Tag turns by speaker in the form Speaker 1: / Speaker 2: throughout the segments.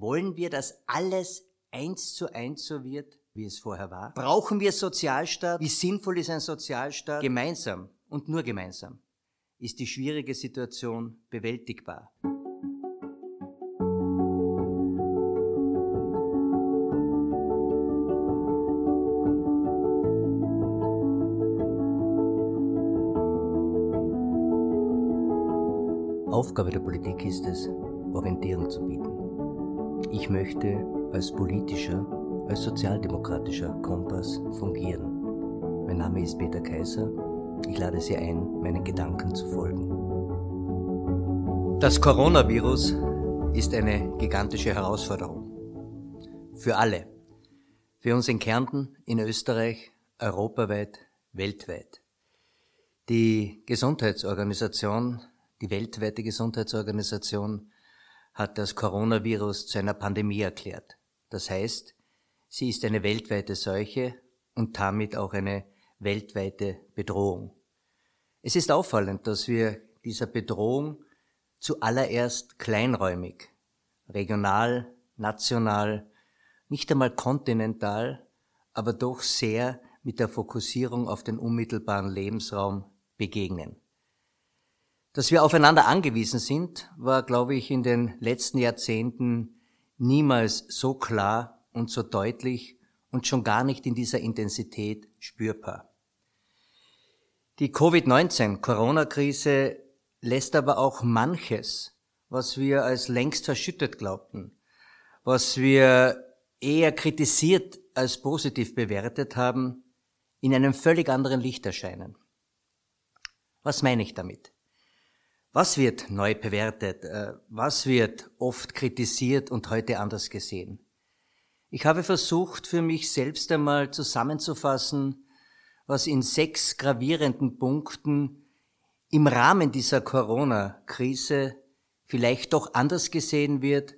Speaker 1: Wollen wir, dass alles eins zu eins so wird, wie es vorher war? Brauchen wir Sozialstaat? Wie sinnvoll ist ein Sozialstaat? Gemeinsam und nur gemeinsam ist die schwierige Situation bewältigbar. Aufgabe der Politik ist es, Orientierung zu bieten. Ich möchte als politischer, als sozialdemokratischer Kompass fungieren. Mein Name ist Peter Kaiser. Ich lade Sie ein, meinen Gedanken zu folgen. Das Coronavirus ist eine gigantische Herausforderung. Für alle. Für uns in Kärnten, in Österreich, europaweit, weltweit. Die Gesundheitsorganisation die weltweite Gesundheitsorganisation hat das Coronavirus zu einer Pandemie erklärt. Das heißt, sie ist eine weltweite Seuche und damit auch eine weltweite Bedrohung. Es ist auffallend, dass wir dieser Bedrohung zuallererst kleinräumig, regional, national, nicht einmal kontinental, aber doch sehr mit der Fokussierung auf den unmittelbaren Lebensraum begegnen. Dass wir aufeinander angewiesen sind, war, glaube ich, in den letzten Jahrzehnten niemals so klar und so deutlich und schon gar nicht in dieser Intensität spürbar. Die Covid-19 Corona-Krise lässt aber auch manches, was wir als längst verschüttet glaubten, was wir eher kritisiert als positiv bewertet haben, in einem völlig anderen Licht erscheinen. Was meine ich damit? Was wird neu bewertet? Äh, was wird oft kritisiert und heute anders gesehen? Ich habe versucht, für mich selbst einmal zusammenzufassen, was in sechs gravierenden Punkten im Rahmen dieser Corona-Krise vielleicht doch anders gesehen wird,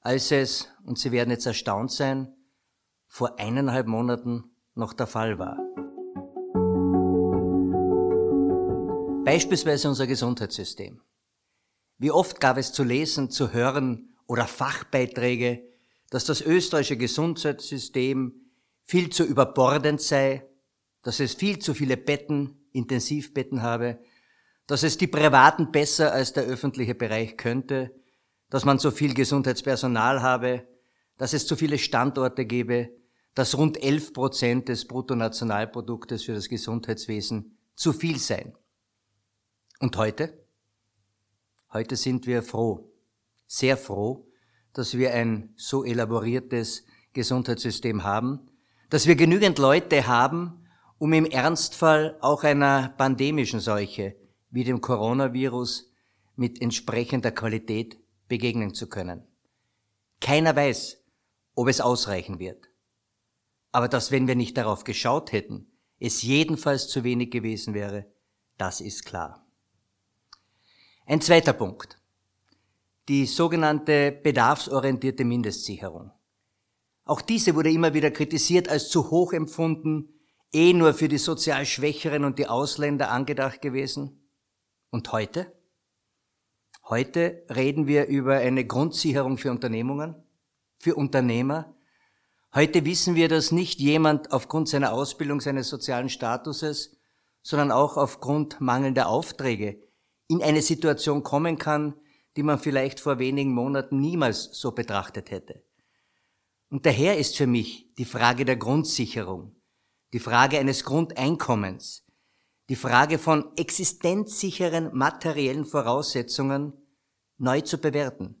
Speaker 1: als es, und Sie werden jetzt erstaunt sein, vor eineinhalb Monaten noch der Fall war. Beispielsweise unser Gesundheitssystem. Wie oft gab es zu lesen, zu hören oder Fachbeiträge, dass das österreichische Gesundheitssystem viel zu überbordend sei, dass es viel zu viele Betten, Intensivbetten habe, dass es die Privaten besser als der öffentliche Bereich könnte, dass man so viel Gesundheitspersonal habe, dass es zu viele Standorte gebe, dass rund 11 Prozent des Bruttonationalproduktes für das Gesundheitswesen zu viel seien. Und heute? Heute sind wir froh, sehr froh, dass wir ein so elaboriertes Gesundheitssystem haben, dass wir genügend Leute haben, um im Ernstfall auch einer pandemischen Seuche wie dem Coronavirus mit entsprechender Qualität begegnen zu können. Keiner weiß, ob es ausreichen wird. Aber dass, wenn wir nicht darauf geschaut hätten, es jedenfalls zu wenig gewesen wäre, das ist klar. Ein zweiter Punkt. Die sogenannte bedarfsorientierte Mindestsicherung. Auch diese wurde immer wieder kritisiert als zu hoch empfunden, eh nur für die sozial Schwächeren und die Ausländer angedacht gewesen. Und heute? Heute reden wir über eine Grundsicherung für Unternehmungen, für Unternehmer. Heute wissen wir, dass nicht jemand aufgrund seiner Ausbildung, seines sozialen Statuses, sondern auch aufgrund mangelnder Aufträge in eine Situation kommen kann, die man vielleicht vor wenigen Monaten niemals so betrachtet hätte. Und daher ist für mich die Frage der Grundsicherung, die Frage eines Grundeinkommens, die Frage von existenzsicheren materiellen Voraussetzungen neu zu bewerten,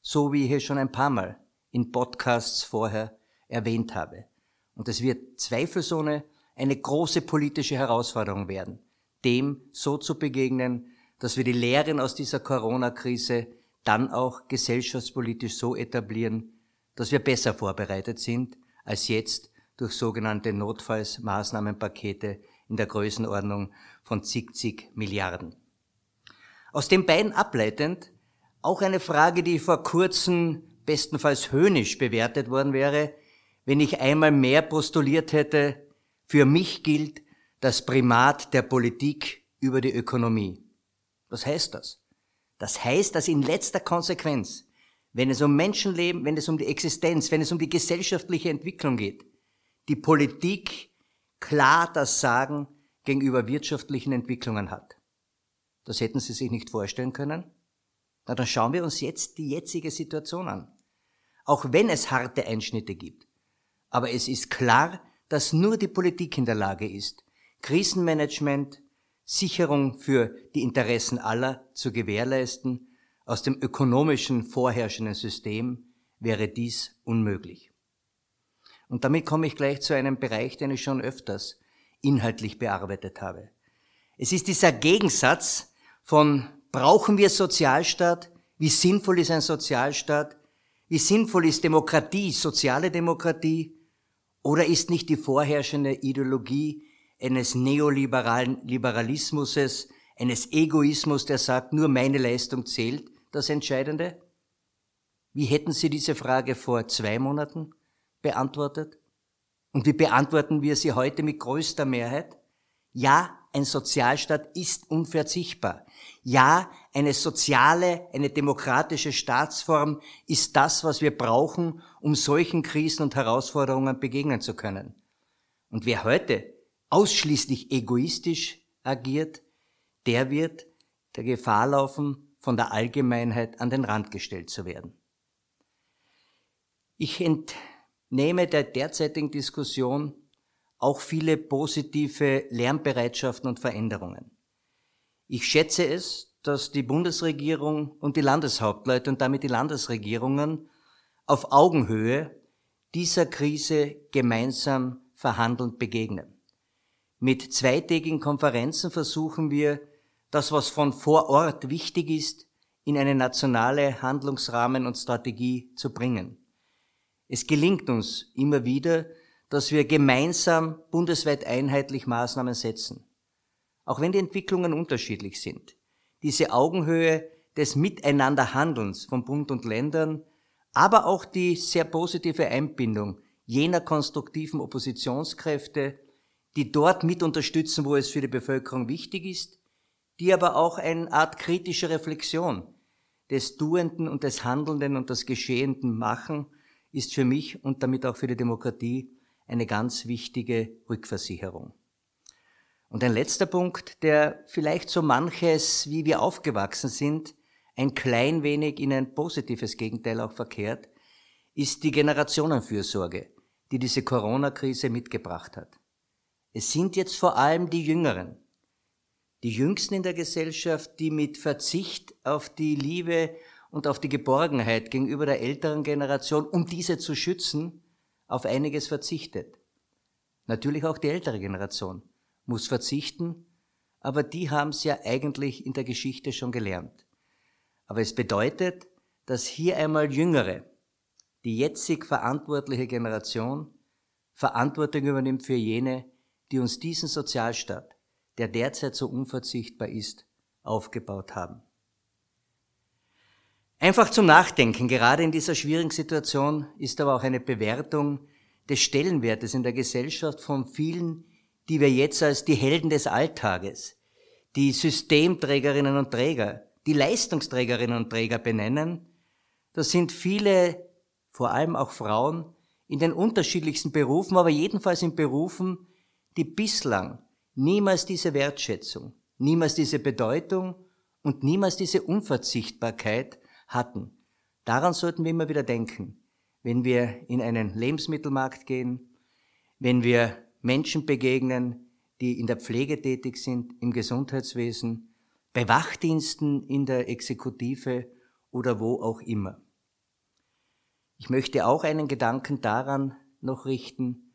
Speaker 1: so wie ich es schon ein paar Mal in Podcasts vorher erwähnt habe. Und es wird zweifelsohne eine große politische Herausforderung werden, dem so zu begegnen, dass wir die Lehren aus dieser Corona-Krise dann auch gesellschaftspolitisch so etablieren, dass wir besser vorbereitet sind als jetzt durch sogenannte Notfallsmaßnahmenpakete in der Größenordnung von zig, zig Milliarden. Aus den beiden ableitend auch eine Frage, die vor kurzem bestenfalls höhnisch bewertet worden wäre, wenn ich einmal mehr postuliert hätte, für mich gilt das Primat der Politik über die Ökonomie. Was heißt das? Das heißt, dass in letzter Konsequenz, wenn es um Menschenleben, wenn es um die Existenz, wenn es um die gesellschaftliche Entwicklung geht, die Politik klar das Sagen gegenüber wirtschaftlichen Entwicklungen hat. Das hätten Sie sich nicht vorstellen können? Na, dann schauen wir uns jetzt die jetzige Situation an. Auch wenn es harte Einschnitte gibt. Aber es ist klar, dass nur die Politik in der Lage ist, Krisenmanagement, Sicherung für die Interessen aller zu gewährleisten. Aus dem ökonomischen vorherrschenden System wäre dies unmöglich. Und damit komme ich gleich zu einem Bereich, den ich schon öfters inhaltlich bearbeitet habe. Es ist dieser Gegensatz von brauchen wir Sozialstaat, wie sinnvoll ist ein Sozialstaat, wie sinnvoll ist Demokratie, soziale Demokratie, oder ist nicht die vorherrschende Ideologie eines neoliberalen Liberalismus, eines Egoismus, der sagt, nur meine Leistung zählt, das Entscheidende? Wie hätten Sie diese Frage vor zwei Monaten beantwortet? Und wie beantworten wir sie heute mit größter Mehrheit? Ja, ein Sozialstaat ist unverzichtbar. Ja, eine soziale, eine demokratische Staatsform ist das, was wir brauchen, um solchen Krisen und Herausforderungen begegnen zu können. Und wer heute ausschließlich egoistisch agiert, der wird der Gefahr laufen, von der Allgemeinheit an den Rand gestellt zu werden. Ich entnehme der derzeitigen Diskussion auch viele positive Lernbereitschaften und Veränderungen. Ich schätze es, dass die Bundesregierung und die Landeshauptleute und damit die Landesregierungen auf Augenhöhe dieser Krise gemeinsam verhandelnd begegnen. Mit zweitägigen Konferenzen versuchen wir, das, was von vor Ort wichtig ist, in eine nationale Handlungsrahmen und Strategie zu bringen. Es gelingt uns immer wieder, dass wir gemeinsam bundesweit einheitlich Maßnahmen setzen auch wenn die Entwicklungen unterschiedlich sind. Diese Augenhöhe des Miteinanderhandelns von Bund und Ländern, aber auch die sehr positive Einbindung jener konstruktiven Oppositionskräfte, die dort mit unterstützen, wo es für die Bevölkerung wichtig ist, die aber auch eine Art kritische Reflexion des Tuenden und des Handelnden und des Geschehenden machen, ist für mich und damit auch für die Demokratie eine ganz wichtige Rückversicherung. Und ein letzter Punkt, der vielleicht so manches, wie wir aufgewachsen sind, ein klein wenig in ein positives Gegenteil auch verkehrt, ist die Generationenfürsorge, die diese Corona-Krise mitgebracht hat. Es sind jetzt vor allem die Jüngeren, die Jüngsten in der Gesellschaft, die mit Verzicht auf die Liebe und auf die Geborgenheit gegenüber der älteren Generation, um diese zu schützen, auf einiges verzichtet. Natürlich auch die ältere Generation muss verzichten, aber die haben es ja eigentlich in der Geschichte schon gelernt. Aber es bedeutet, dass hier einmal Jüngere, die jetzig verantwortliche Generation, Verantwortung übernimmt für jene, die uns diesen Sozialstaat, der derzeit so unverzichtbar ist, aufgebaut haben. Einfach zum Nachdenken, gerade in dieser schwierigen Situation, ist aber auch eine Bewertung des Stellenwertes in der Gesellschaft von vielen die wir jetzt als die Helden des Alltages, die Systemträgerinnen und Träger, die Leistungsträgerinnen und Träger benennen, das sind viele, vor allem auch Frauen, in den unterschiedlichsten Berufen, aber jedenfalls in Berufen, die bislang niemals diese Wertschätzung, niemals diese Bedeutung und niemals diese Unverzichtbarkeit hatten. Daran sollten wir immer wieder denken, wenn wir in einen Lebensmittelmarkt gehen, wenn wir Menschen begegnen, die in der Pflege tätig sind, im Gesundheitswesen, bei Wachdiensten in der Exekutive oder wo auch immer. Ich möchte auch einen Gedanken daran noch richten,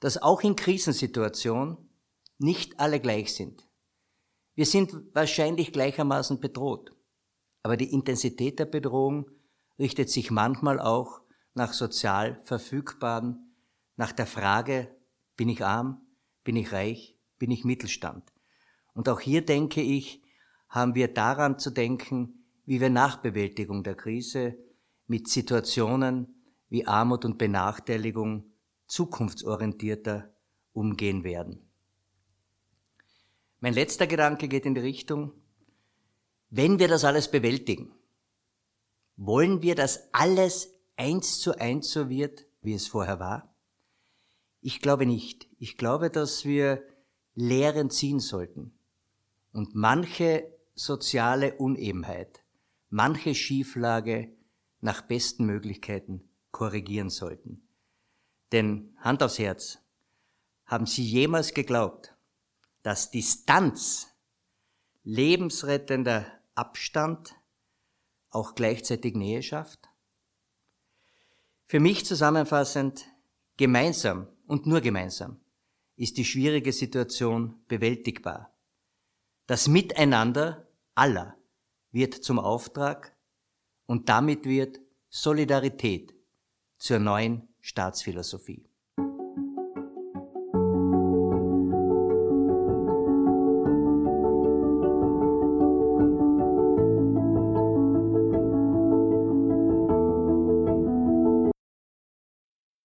Speaker 1: dass auch in Krisensituationen nicht alle gleich sind. Wir sind wahrscheinlich gleichermaßen bedroht, aber die Intensität der Bedrohung richtet sich manchmal auch nach sozial Verfügbaren, nach der Frage, bin ich arm? Bin ich reich? Bin ich Mittelstand? Und auch hier denke ich, haben wir daran zu denken, wie wir nach Bewältigung der Krise mit Situationen wie Armut und Benachteiligung zukunftsorientierter umgehen werden. Mein letzter Gedanke geht in die Richtung, wenn wir das alles bewältigen, Wollen wir, dass alles eins zu eins so wird, wie es vorher war? Ich glaube nicht. Ich glaube, dass wir Lehren ziehen sollten und manche soziale Unebenheit, manche Schieflage nach besten Möglichkeiten korrigieren sollten. Denn Hand aufs Herz, haben Sie jemals geglaubt, dass Distanz, lebensrettender Abstand auch gleichzeitig Nähe schafft? Für mich zusammenfassend, gemeinsam und nur gemeinsam ist die schwierige Situation bewältigbar. Das Miteinander aller wird zum Auftrag und damit wird Solidarität zur neuen Staatsphilosophie.